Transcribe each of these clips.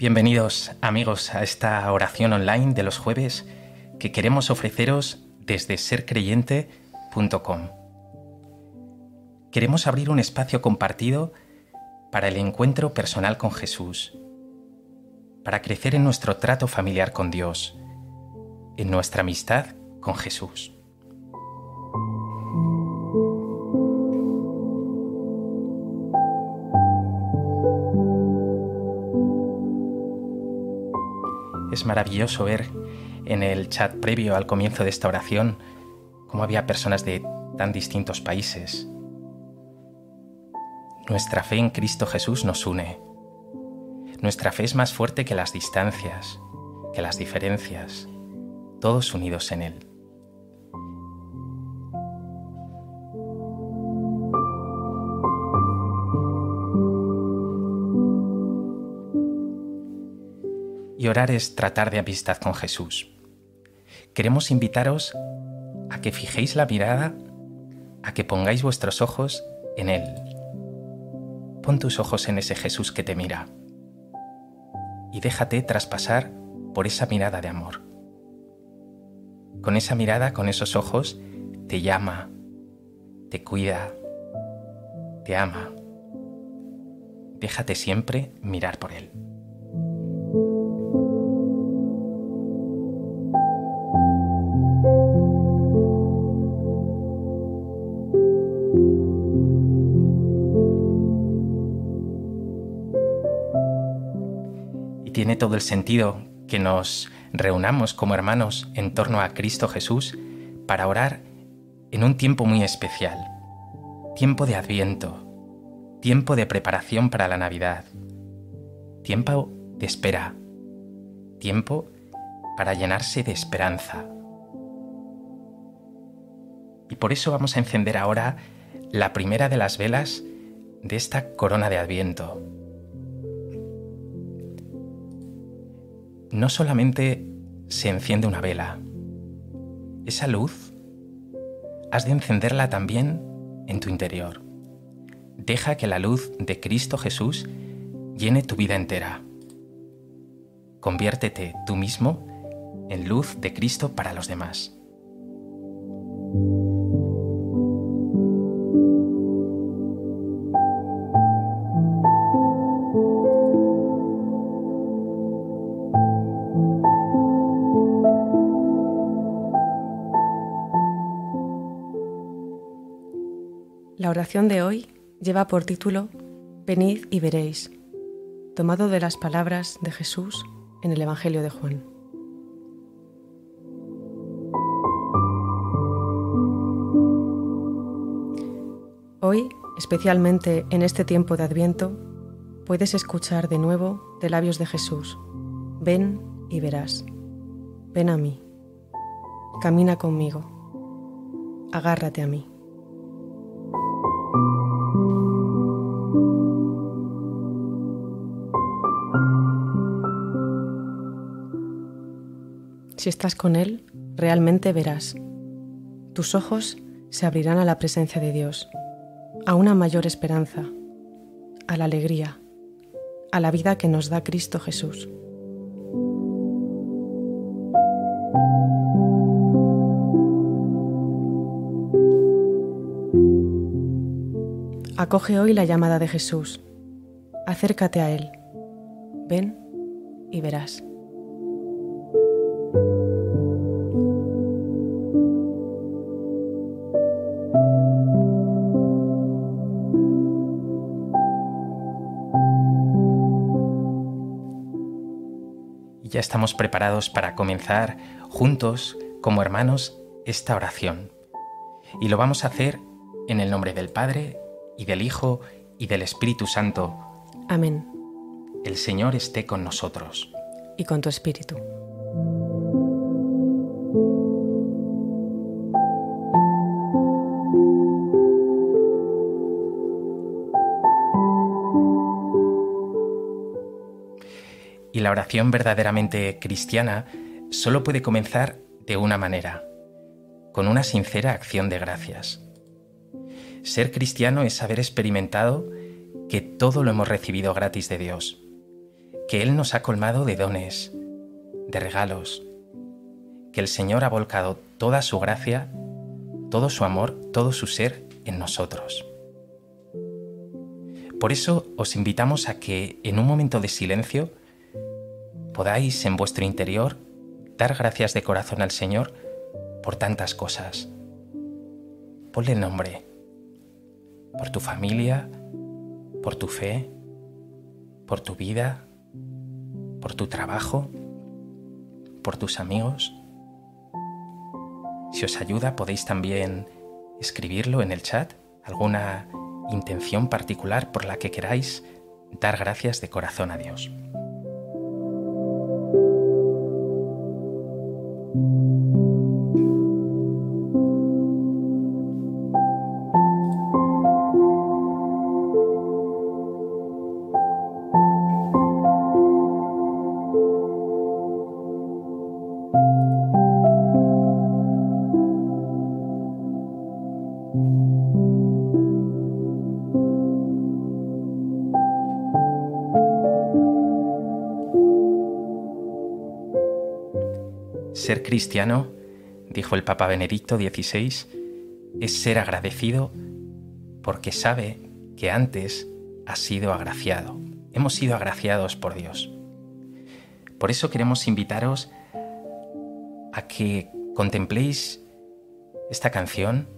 Bienvenidos amigos a esta oración online de los jueves que queremos ofreceros desde sercreyente.com. Queremos abrir un espacio compartido para el encuentro personal con Jesús, para crecer en nuestro trato familiar con Dios, en nuestra amistad con Jesús. Es maravilloso ver en el chat previo al comienzo de esta oración cómo había personas de tan distintos países. Nuestra fe en Cristo Jesús nos une. Nuestra fe es más fuerte que las distancias, que las diferencias, todos unidos en Él. Es tratar de amistad con Jesús. Queremos invitaros a que fijéis la mirada, a que pongáis vuestros ojos en Él. Pon tus ojos en ese Jesús que te mira y déjate traspasar por esa mirada de amor. Con esa mirada, con esos ojos, te llama, te cuida, te ama. Déjate siempre mirar por Él. Todo el sentido que nos reunamos como hermanos en torno a Cristo Jesús para orar en un tiempo muy especial, tiempo de adviento, tiempo de preparación para la Navidad, tiempo de espera, tiempo para llenarse de esperanza. Y por eso vamos a encender ahora la primera de las velas de esta corona de adviento, no solamente se enciende una vela, esa luz has de encenderla también en tu interior. Deja que la luz de Cristo Jesús llene tu vida entera. Conviértete tú mismo en luz de Cristo para los demás. La oración de hoy lleva por título Venid y veréis, tomado de las palabras de Jesús en el Evangelio de Juan. Hoy, especialmente en este tiempo de Adviento, puedes escuchar de nuevo de labios de Jesús, ven y verás, ven a mí, camina conmigo, agárrate a mí. Si estás con Él, realmente verás. Tus ojos se abrirán a la presencia de Dios, a una mayor esperanza, a la alegría, a la vida que nos da Cristo Jesús. Acoge hoy la llamada de Jesús. Acércate a Él. Ven y verás. Ya estamos preparados para comenzar juntos, como hermanos, esta oración. Y lo vamos a hacer en el nombre del Padre, y del Hijo, y del Espíritu Santo. Amén. El Señor esté con nosotros. Y con tu espíritu. La oración verdaderamente cristiana solo puede comenzar de una manera, con una sincera acción de gracias. Ser cristiano es haber experimentado que todo lo hemos recibido gratis de Dios, que Él nos ha colmado de dones, de regalos, que el Señor ha volcado toda su gracia, todo su amor, todo su ser en nosotros. Por eso os invitamos a que en un momento de silencio podáis en vuestro interior dar gracias de corazón al Señor por tantas cosas. Ponle nombre, por tu familia, por tu fe, por tu vida, por tu trabajo, por tus amigos. Si os ayuda podéis también escribirlo en el chat, alguna intención particular por la que queráis dar gracias de corazón a Dios. Cristiano, dijo el Papa Benedicto XVI, es ser agradecido porque sabe que antes ha sido agraciado. Hemos sido agraciados por Dios. Por eso queremos invitaros a que contempléis esta canción,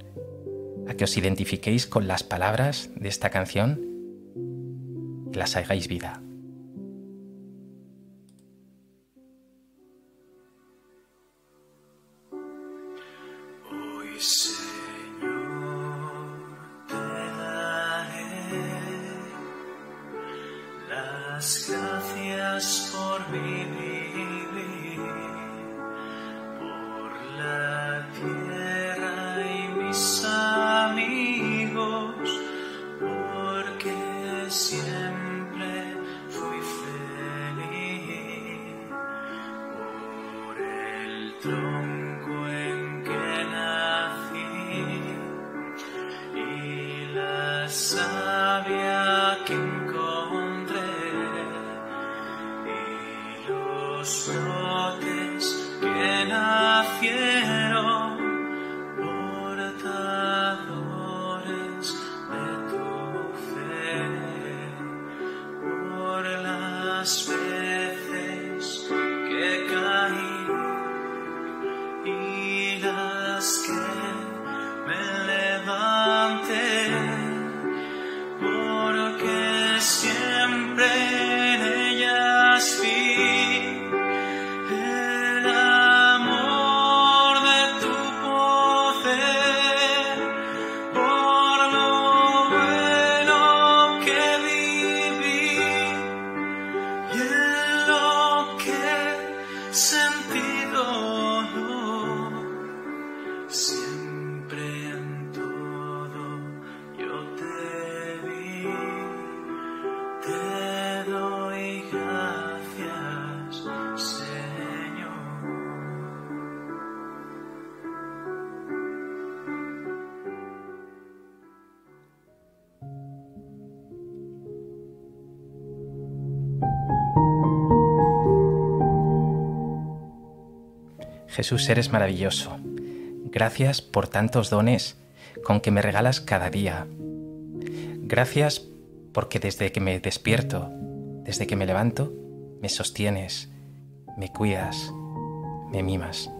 a que os identifiquéis con las palabras de esta canción y las hagáis vida. grace. Jesús, eres maravilloso. Gracias por tantos dones con que me regalas cada día. Gracias porque desde que me despierto, desde que me levanto, me sostienes, me cuidas, me mimas.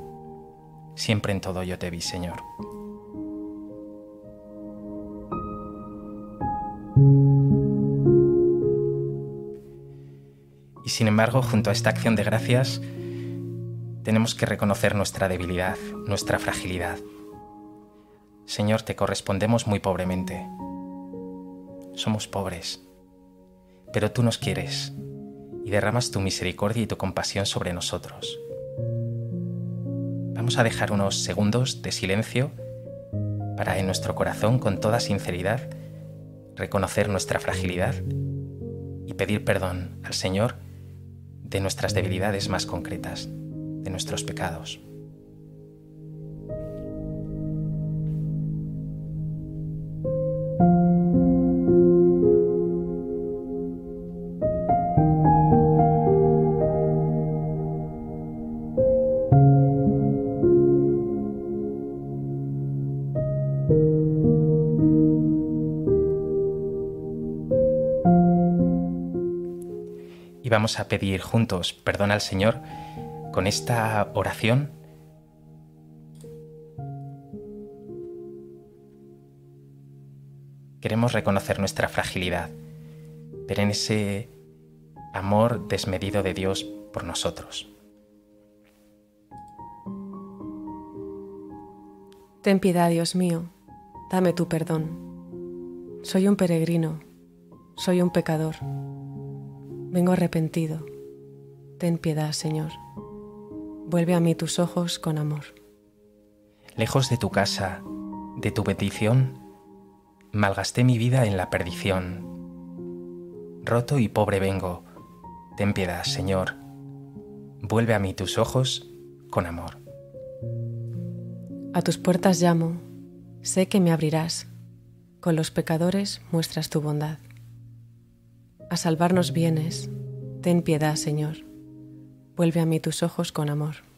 Siempre en todo yo te vi, Señor. Y sin embargo, junto a esta acción de gracias, tenemos que reconocer nuestra debilidad, nuestra fragilidad. Señor, te correspondemos muy pobremente. Somos pobres, pero tú nos quieres y derramas tu misericordia y tu compasión sobre nosotros. Vamos a dejar unos segundos de silencio para en nuestro corazón con toda sinceridad reconocer nuestra fragilidad y pedir perdón al Señor de nuestras debilidades más concretas, de nuestros pecados. vamos a pedir juntos perdón al Señor con esta oración. Queremos reconocer nuestra fragilidad, pero en ese amor desmedido de Dios por nosotros. Ten piedad, Dios mío, dame tu perdón. Soy un peregrino, soy un pecador Vengo arrepentido. Ten piedad, Señor. Vuelve a mí tus ojos con amor. Lejos de tu casa, de tu bendición, malgasté mi vida en la perdición. Roto y pobre vengo. Ten piedad, Señor. Vuelve a mí tus ojos con amor. A tus puertas llamo, sé que me abrirás. Con los pecadores muestras tu bondad a salvarnos vienes. Ten piedad, Señor. Vuelve a mí tus ojos con amor.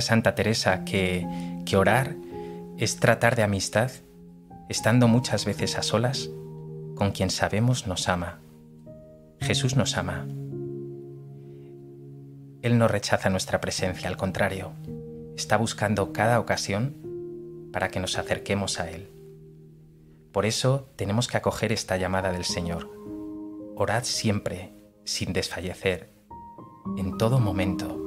Santa Teresa que, que orar es tratar de amistad, estando muchas veces a solas con quien sabemos nos ama. Jesús nos ama. Él no rechaza nuestra presencia, al contrario, está buscando cada ocasión para que nos acerquemos a Él. Por eso tenemos que acoger esta llamada del Señor. Orad siempre, sin desfallecer, en todo momento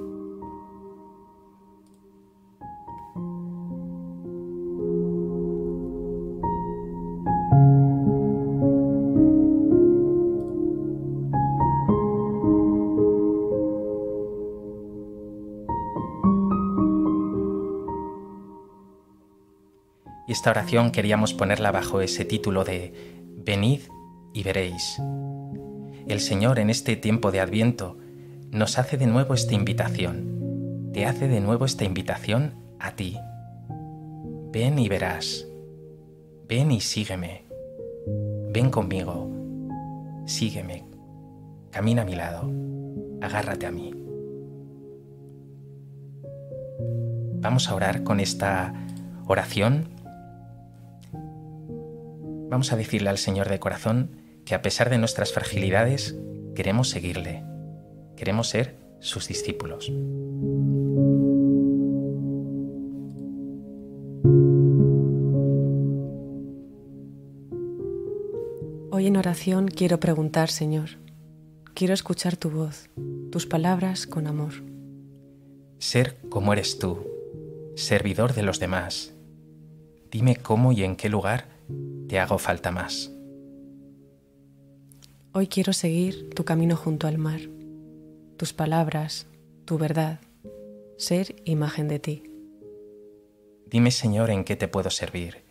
esta oración queríamos ponerla bajo ese título de Venid y veréis. El Señor en este tiempo de Adviento nos hace de nuevo esta invitación, te hace de nuevo esta invitación a ti. Ven y verás, ven y sígueme, ven conmigo, sígueme, camina a mi lado, agárrate a mí. Vamos a orar con esta oración vamos a decirle al Señor de corazón que a pesar de nuestras fragilidades, queremos seguirle, queremos ser sus discípulos. Hoy en oración quiero preguntar, Señor, quiero escuchar tu voz, tus palabras con amor. Ser como eres tú, servidor de los demás. Dime cómo y en qué lugar te hago falta más. Hoy quiero seguir tu camino junto al mar, tus palabras, tu verdad, ser imagen de ti. Dime, Señor, en qué te puedo servir.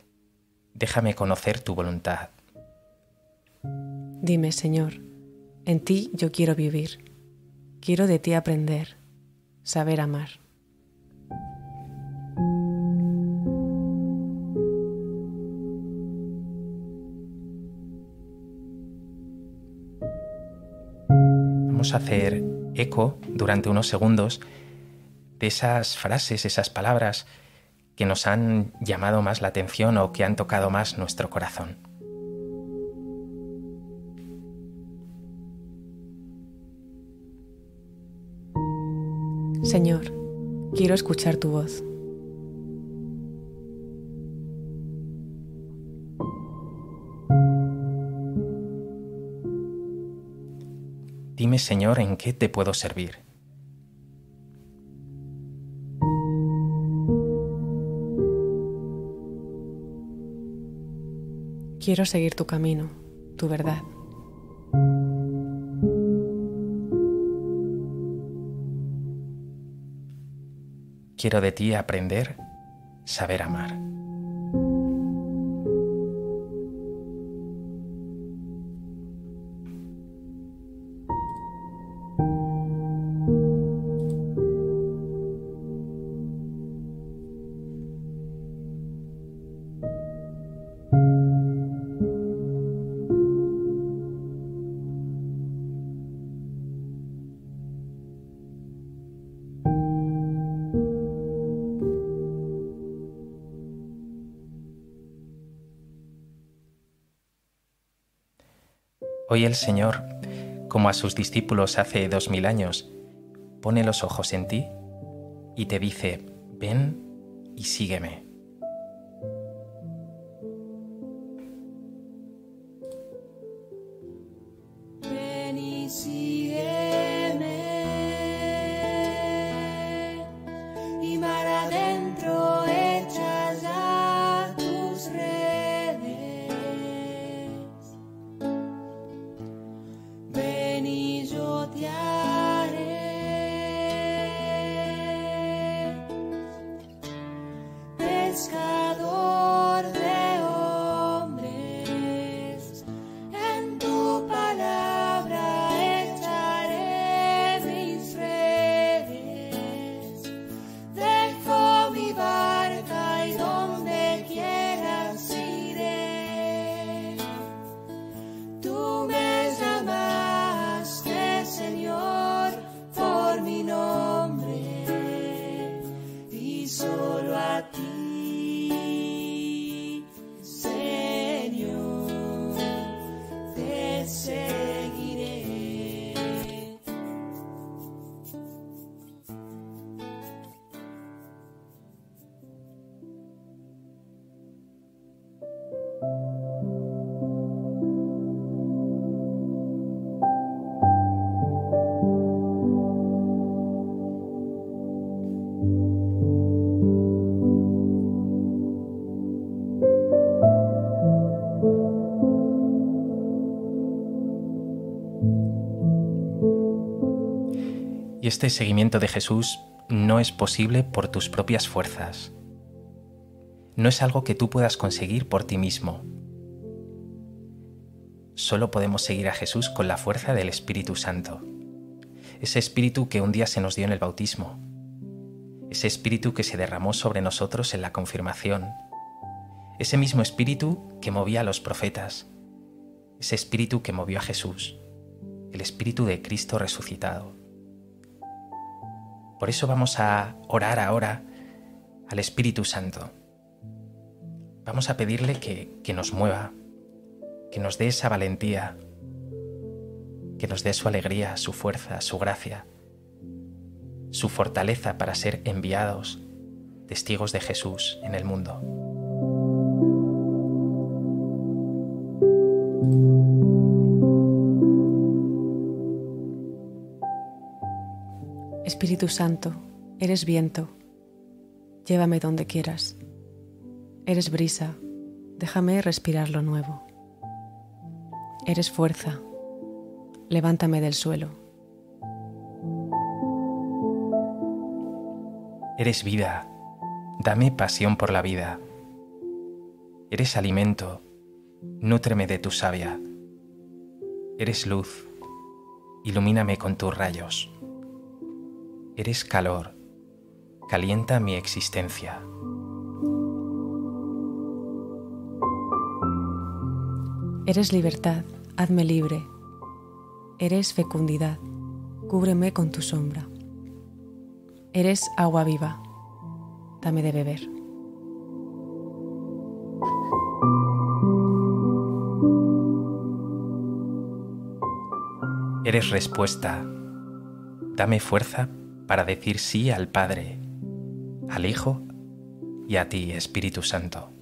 Déjame conocer tu voluntad. Dime, Señor, en ti yo quiero vivir. Quiero de ti aprender, saber amar. Hacer eco durante unos segundos de esas frases, esas palabras que nos han llamado más la atención o que han tocado más nuestro corazón. Señor, quiero escuchar tu voz. Dime, Señor, en qué te puedo servir. Quiero seguir tu camino, tu verdad. Quiero de ti aprender, saber amar. El Señor, como a sus discípulos hace dos mil años, pone los ojos en ti y te dice, ven y sígueme. Y este seguimiento de Jesús no es posible por tus propias fuerzas. No es algo que tú puedas conseguir por ti mismo. Solo podemos seguir a Jesús con la fuerza del Espíritu Santo. Ese Espíritu que un día se nos dio en el bautismo. Ese Espíritu que se derramó sobre nosotros en la confirmación. Ese mismo Espíritu que movía a los profetas. Ese Espíritu que movió a Jesús. El Espíritu de Cristo resucitado. Por eso vamos a orar ahora al Espíritu Santo. Vamos a pedirle que, que nos mueva, que nos dé esa valentía, que nos dé su alegría, su fuerza, su gracia, su fortaleza para ser enviados, testigos de Jesús en el mundo. Espíritu Santo, eres viento, llévame donde quieras. Eres brisa, déjame respirar lo nuevo. Eres fuerza, levántame del suelo. Eres vida, dame pasión por la vida. Eres alimento, nútreme de tu savia. Eres luz, ilumíname con tus rayos. Eres calor, calienta mi existencia. Eres libertad, hazme libre. Eres fecundidad, cúbreme con tu sombra. Eres agua viva, dame de beber. Eres respuesta, dame fuerza para decir sí al Padre, al Hijo y a ti, Espíritu Santo.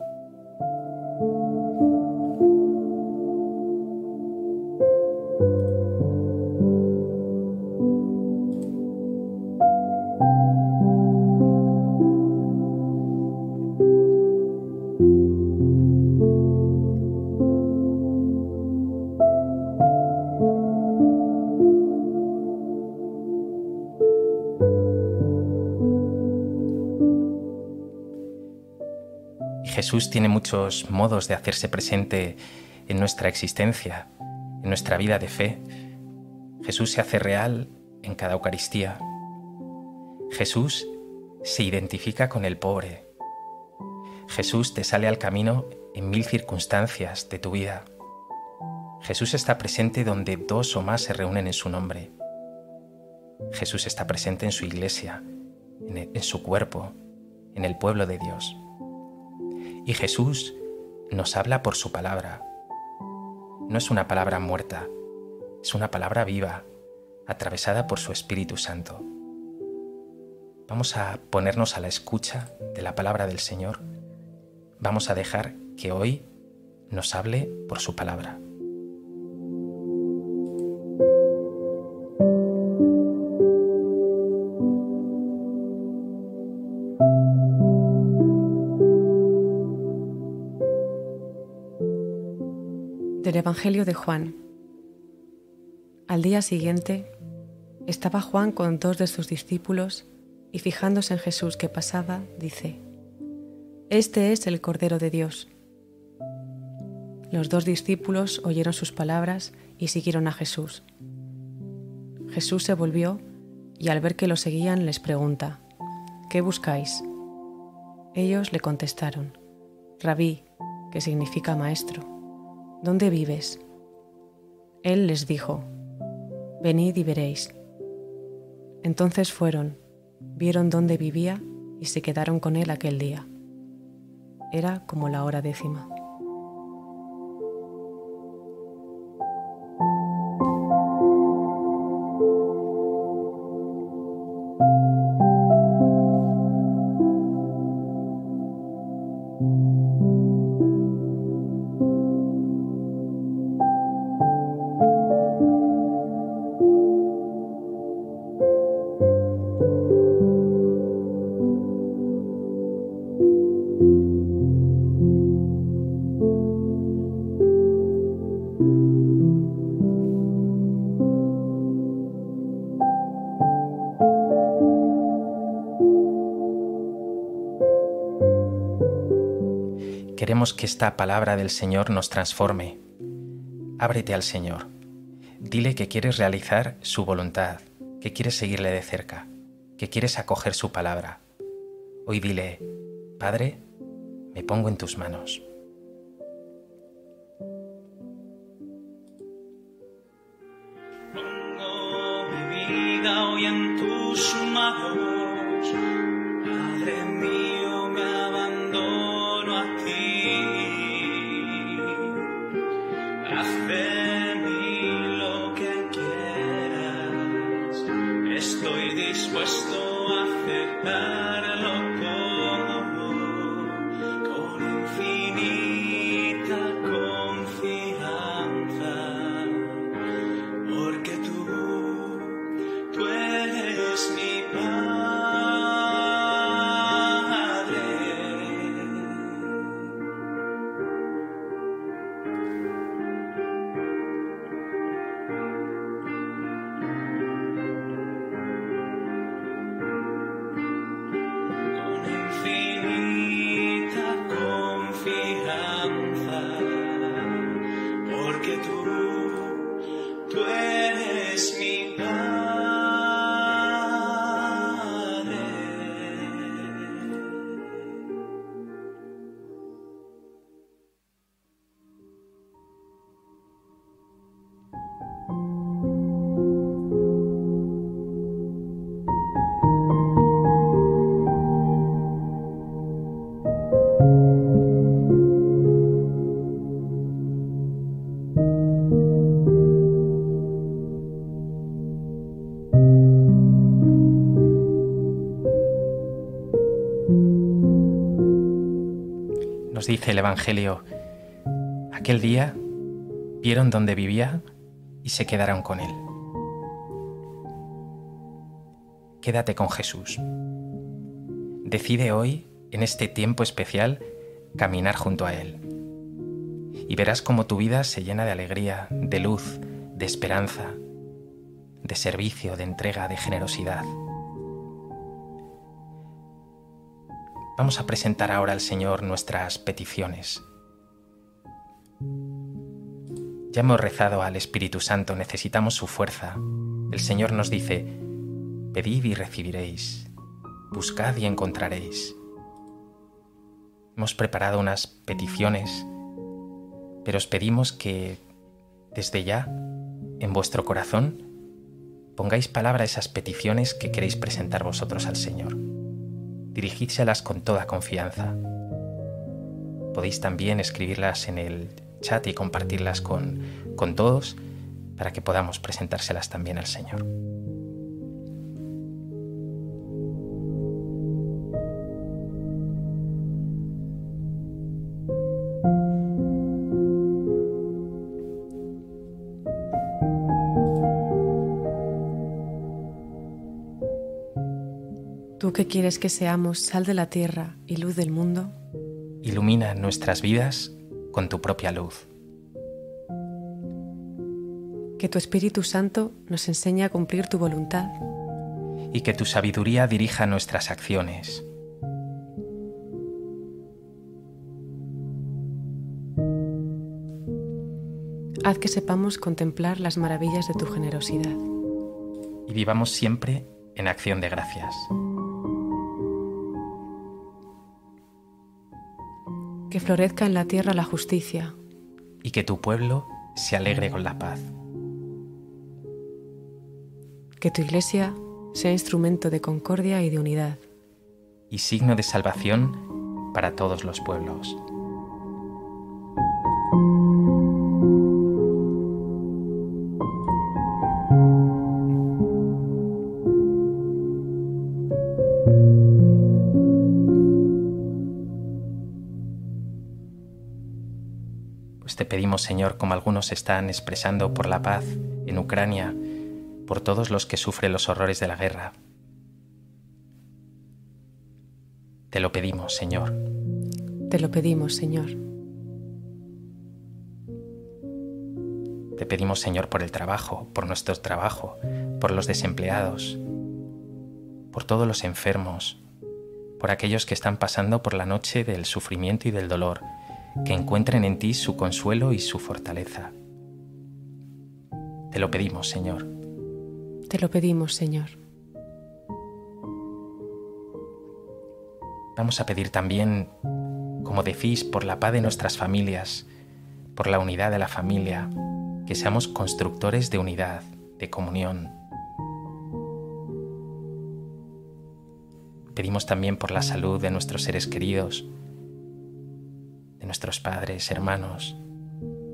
Tiene muchos modos de hacerse presente en nuestra existencia, en nuestra vida de fe. Jesús se hace real en cada Eucaristía. Jesús se identifica con el pobre. Jesús te sale al camino en mil circunstancias de tu vida. Jesús está presente donde dos o más se reúnen en su nombre. Jesús está presente en su iglesia, en, su cuerpo, en el pueblo de Dios. Y Jesús nos habla por su palabra. No es una palabra muerta, es una palabra viva, atravesada por su Espíritu Santo. Vamos a ponernos a la escucha de la palabra del Señor. Vamos a dejar que hoy nos hable por su palabra. Evangelio de Juan. Al día siguiente, estaba Juan con dos de sus discípulos y fijándose en Jesús que pasaba, dice, Este es el Cordero de Dios. Los dos discípulos oyeron sus palabras y siguieron a Jesús. Jesús se volvió y al ver que lo seguían les pregunta, ¿qué buscáis? Ellos le contestaron, Rabí, que significa maestro. ¿Dónde vives? Él les dijo, venid y veréis. Entonces fueron, vieron dónde vivía y se quedaron con él aquel día. Era como la hora décima. Esta palabra del Señor nos transforme. Ábrete al Señor. Dile que quieres realizar su voluntad, que quieres seguirle de cerca, que quieres acoger su palabra. Hoy dile, Padre, me pongo en tus manos. Dispuesto a aceptarlo Dice el Evangelio, aquel día vieron dónde vivía y se quedaron con él. Quédate con Jesús. Decide hoy, en este tiempo especial, caminar junto a Él. Y verás cómo tu vida se llena de alegría, de luz, de esperanza, de servicio, de entrega, de generosidad. Vamos a presentar ahora al Señor nuestras peticiones. Ya hemos rezado al Espíritu Santo, necesitamos su fuerza. El Señor nos dice, pedid y recibiréis, buscad y encontraréis. Hemos preparado unas peticiones, pero os pedimos que desde ya, en vuestro corazón, pongáis palabra a esas peticiones que queréis presentar vosotros al Señor. Dirigídselas con toda confianza. Podéis también escribirlas en el chat y compartirlas con, con todos para que podamos presentárselas también al Señor. Que quieres que seamos sal de la tierra y luz del mundo, Ilumina nuestras vidas con tu propia luz. que tu Espíritu Santo nos enseñe a cumplir tu voluntad, y que tu sabiduría dirija nuestras acciones. haz que sepamos contemplar las maravillas de tu generosidad. y vivamos siempre en acción de gracias. Que florezca en la tierra la justicia, Y que tu pueblo se alegre con la paz. que tu iglesia sea instrumento de concordia y de unidad, Y signo de salvación para todos los pueblos. Señor, como algunos están expresando por la paz en Ucrania, por todos los que sufren los horrores de la guerra. Te lo pedimos, Señor. te lo pedimos, Señor. Te pedimos, Señor, por el trabajo, por nuestro trabajo, por los desempleados, por todos los enfermos, por aquellos que están pasando por la noche del sufrimiento y del dolor, que encuentren en ti su consuelo y su fortaleza. Te lo pedimos, Señor. Te lo pedimos, Señor. Vamos a pedir también, como decís, por la paz de nuestras familias, por la unidad de la familia, que seamos constructores de unidad, de comunión. Pedimos también por la salud de nuestros seres queridos, nuestros padres, hermanos,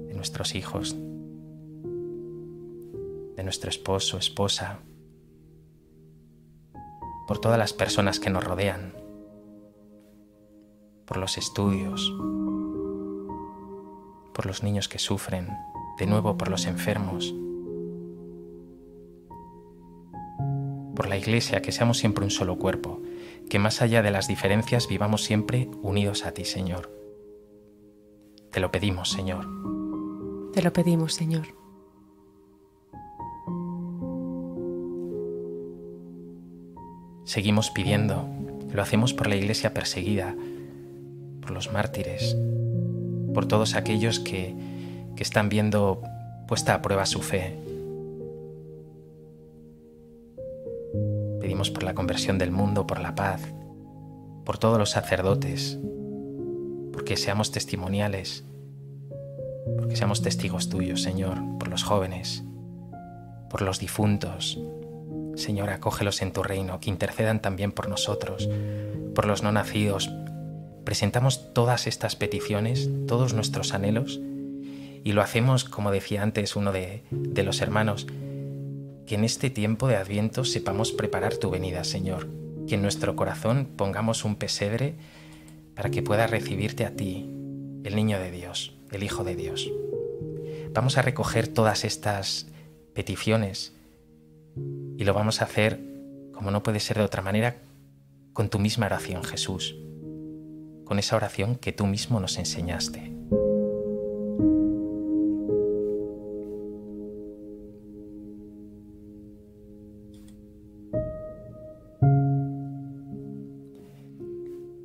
de nuestros hijos, de nuestro esposo, esposa, por todas las personas que nos rodean, por los estudios, por los niños que sufren, de nuevo por los enfermos, por la iglesia, que seamos siempre un solo cuerpo, que más allá de las diferencias vivamos siempre unidos a ti, Señor. Te lo pedimos, Señor. Te lo pedimos, Señor. Seguimos pidiendo, lo hacemos por la iglesia perseguida, por los mártires, por todos aquellos que, que están viendo puesta a prueba su fe. Pedimos por la conversión del mundo, por la paz, por todos los sacerdotes, porque seamos testimoniales, porque seamos testigos tuyos, Señor, por los jóvenes, por los difuntos. Señor, acógelos en tu reino, que intercedan también por nosotros, por los no nacidos. Presentamos todas estas peticiones, todos nuestros anhelos, y lo hacemos, como decía antes uno de, de los hermanos, que en este tiempo de Adviento sepamos preparar tu venida, Señor, que en nuestro corazón pongamos un pesebre para que pueda recibirte a ti, el niño de Dios, el Hijo de Dios. Vamos a recoger todas estas peticiones y lo vamos a hacer, como no puede ser de otra manera, con tu misma oración, Jesús, con esa oración que tú mismo nos enseñaste.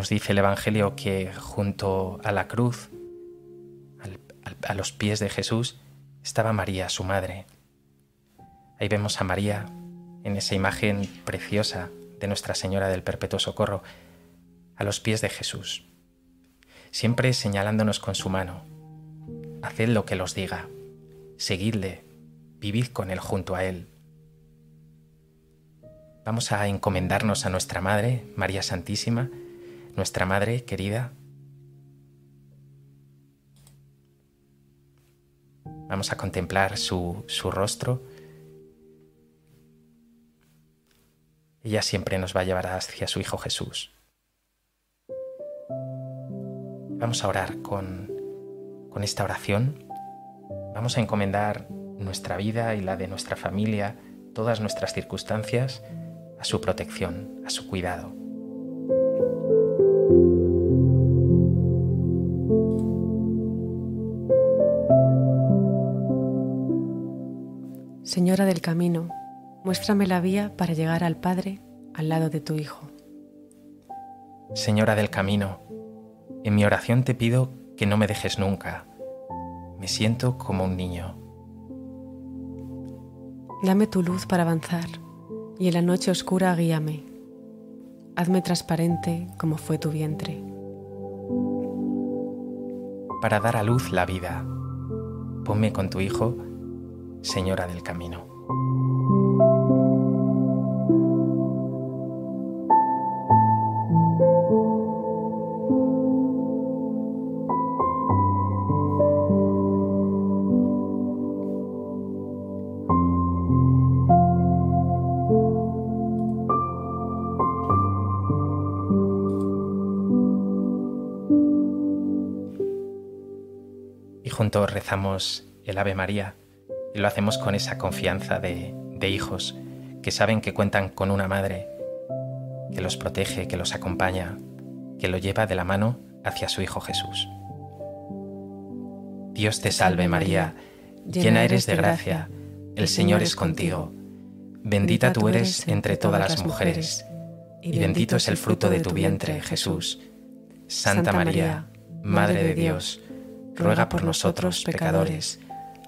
Nos dice el Evangelio que junto a la cruz, a los pies de Jesús, estaba María, su madre. Ahí vemos a María en esa imagen preciosa de Nuestra Señora del Perpetuo Socorro, a los pies de Jesús, siempre señalándonos con su mano. Haced lo que los diga, seguidle, vivid con él junto a él. Vamos a encomendarnos a nuestra Madre, María Santísima, nuestra Madre querida. Vamos a contemplar su, su rostro. Ella siempre nos va a llevar hacia su Hijo Jesús. Vamos a orar con, con esta oración. Vamos a encomendar nuestra vida y la de nuestra familia, todas nuestras circunstancias, a su protección, a su cuidado. Señora del camino, muéstrame la vía para llegar al Padre al lado de tu Hijo. Señora del camino, en mi oración te pido que no me dejes nunca. Me siento como un niño. Dame tu luz para avanzar y en la noche oscura guíame. Hazme transparente como fue tu vientre. Para dar a luz la vida, ponme con tu Hijo Señora del Camino. Y juntos rezamos el Ave María y lo hacemos con esa confianza de, hijos que saben que cuentan con una madre que los protege, que los acompaña, que lo lleva de la mano hacia su Hijo Jesús. Dios te salve María, llena eres de gracia, el Señor es contigo, bendita tú eres entre todas las mujeres, y bendito es el fruto de tu vientre, Jesús. Santa María, Madre de Dios, ruega por nosotros pecadores,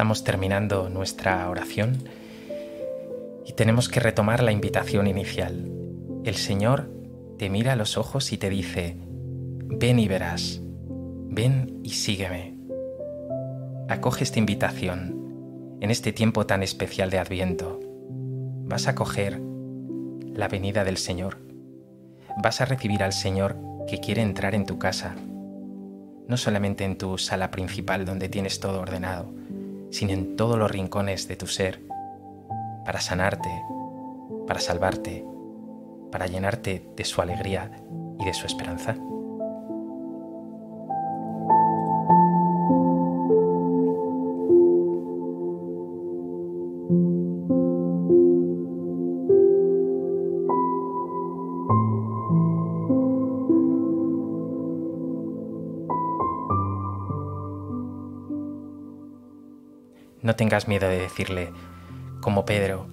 Estamos terminando nuestra oración y tenemos que retomar la invitación inicial. El Señor te mira a los ojos y te dice, ven y verás, ven y sígueme. Acoge esta invitación en este tiempo tan especial de Adviento. Vas a acoger la venida del Señor. Vas a recibir al Señor que quiere entrar en tu casa, no solamente en tu sala principal donde tienes todo ordenado, sino en todos los rincones de tu ser, para sanarte, para salvarte, para llenarte de su alegría y de su esperanza. No tengas miedo de decirle, como Pedro,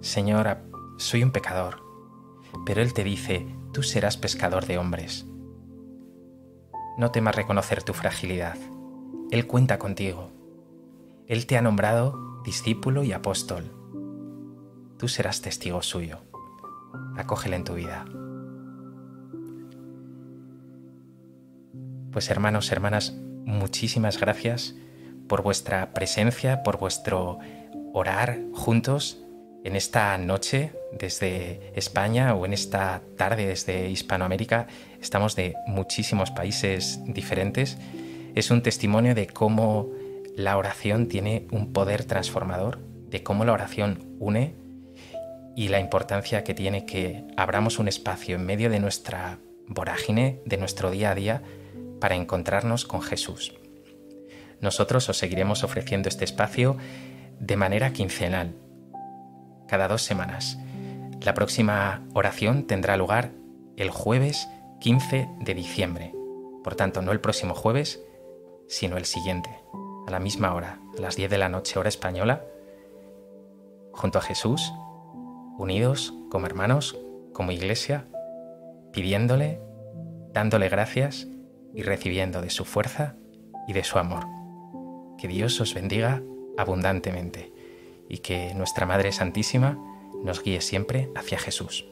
Señor, soy un pecador. Pero Él te dice, tú serás pescador de hombres. No temas reconocer tu fragilidad. Él cuenta contigo. Él te ha nombrado discípulo y apóstol. Tú serás testigo suyo. Acógele en tu vida. Pues hermanos, hermanas, muchísimas gracias por vuestra presencia, por vuestro orar juntos en esta noche desde España o en esta tarde desde Hispanoamérica. Estamos de muchísimos países diferentes. Es un testimonio de cómo la oración tiene un poder transformador, de cómo la oración une y la importancia que tiene que abramos un espacio en medio de nuestra vorágine, de nuestro día a día, para encontrarnos con Jesús. Nosotros os seguiremos ofreciendo este espacio de manera quincenal, cada dos semanas. La próxima oración tendrá lugar el jueves 15 de diciembre. Por tanto, no el próximo jueves, sino el siguiente, a la misma hora, a las 10 de la noche hora española, junto a Jesús, unidos como hermanos, como iglesia, pidiéndole, dándole gracias y recibiendo de su fuerza y de su amor. Que Dios os bendiga abundantemente y que nuestra Madre Santísima nos guíe siempre hacia Jesús.